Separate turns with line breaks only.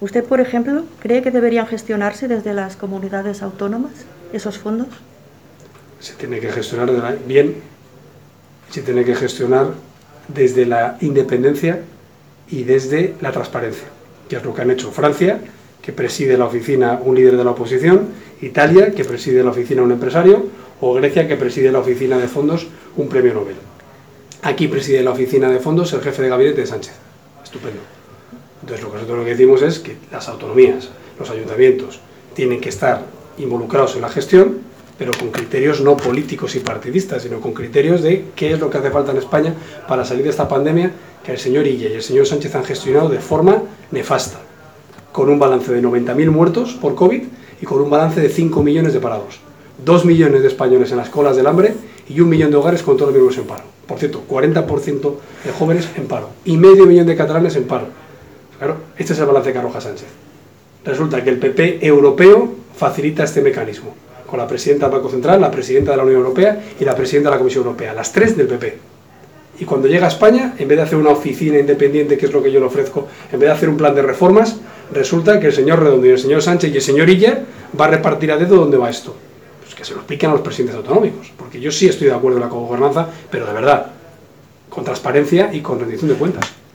¿Usted, por ejemplo, cree que deberían gestionarse desde las comunidades autónomas esos fondos?
Se tiene que gestionar bien, se tiene que gestionar desde la independencia y desde la transparencia, que es lo que han hecho Francia, que preside la oficina un líder de la oposición, Italia, que preside la oficina un empresario, o Grecia, que preside la oficina de fondos un premio Nobel. Aquí preside la oficina de fondos el jefe de gabinete de Sánchez. Estupendo. Entonces lo que nosotros lo que decimos es que las autonomías, los ayuntamientos, tienen que estar involucrados en la gestión, pero con criterios no políticos y partidistas, sino con criterios de qué es lo que hace falta en España para salir de esta pandemia que el señor Illa y el señor Sánchez han gestionado de forma nefasta, con un balance de 90.000 muertos por COVID y con un balance de 5 millones de parados. 2 millones de españoles en las colas del hambre y un millón de hogares con todos los miembros en paro. Por cierto, 40% de jóvenes en paro y medio millón de catalanes en paro. Claro, este es el balance que arroja Sánchez. Resulta que el PP europeo facilita este mecanismo, con la presidenta del Banco Central, la presidenta de la Unión Europea y la presidenta de la Comisión Europea, las tres del PP. Y cuando llega a España, en vez de hacer una oficina independiente, que es lo que yo le ofrezco, en vez de hacer un plan de reformas, resulta que el señor Redondo y el señor Sánchez y el señor Illa va a repartir a dedo dónde va esto. Pues que se lo expliquen a los presidentes autonómicos, porque yo sí estoy de acuerdo en la gobernanza, pero de verdad, con transparencia y con rendición de cuentas.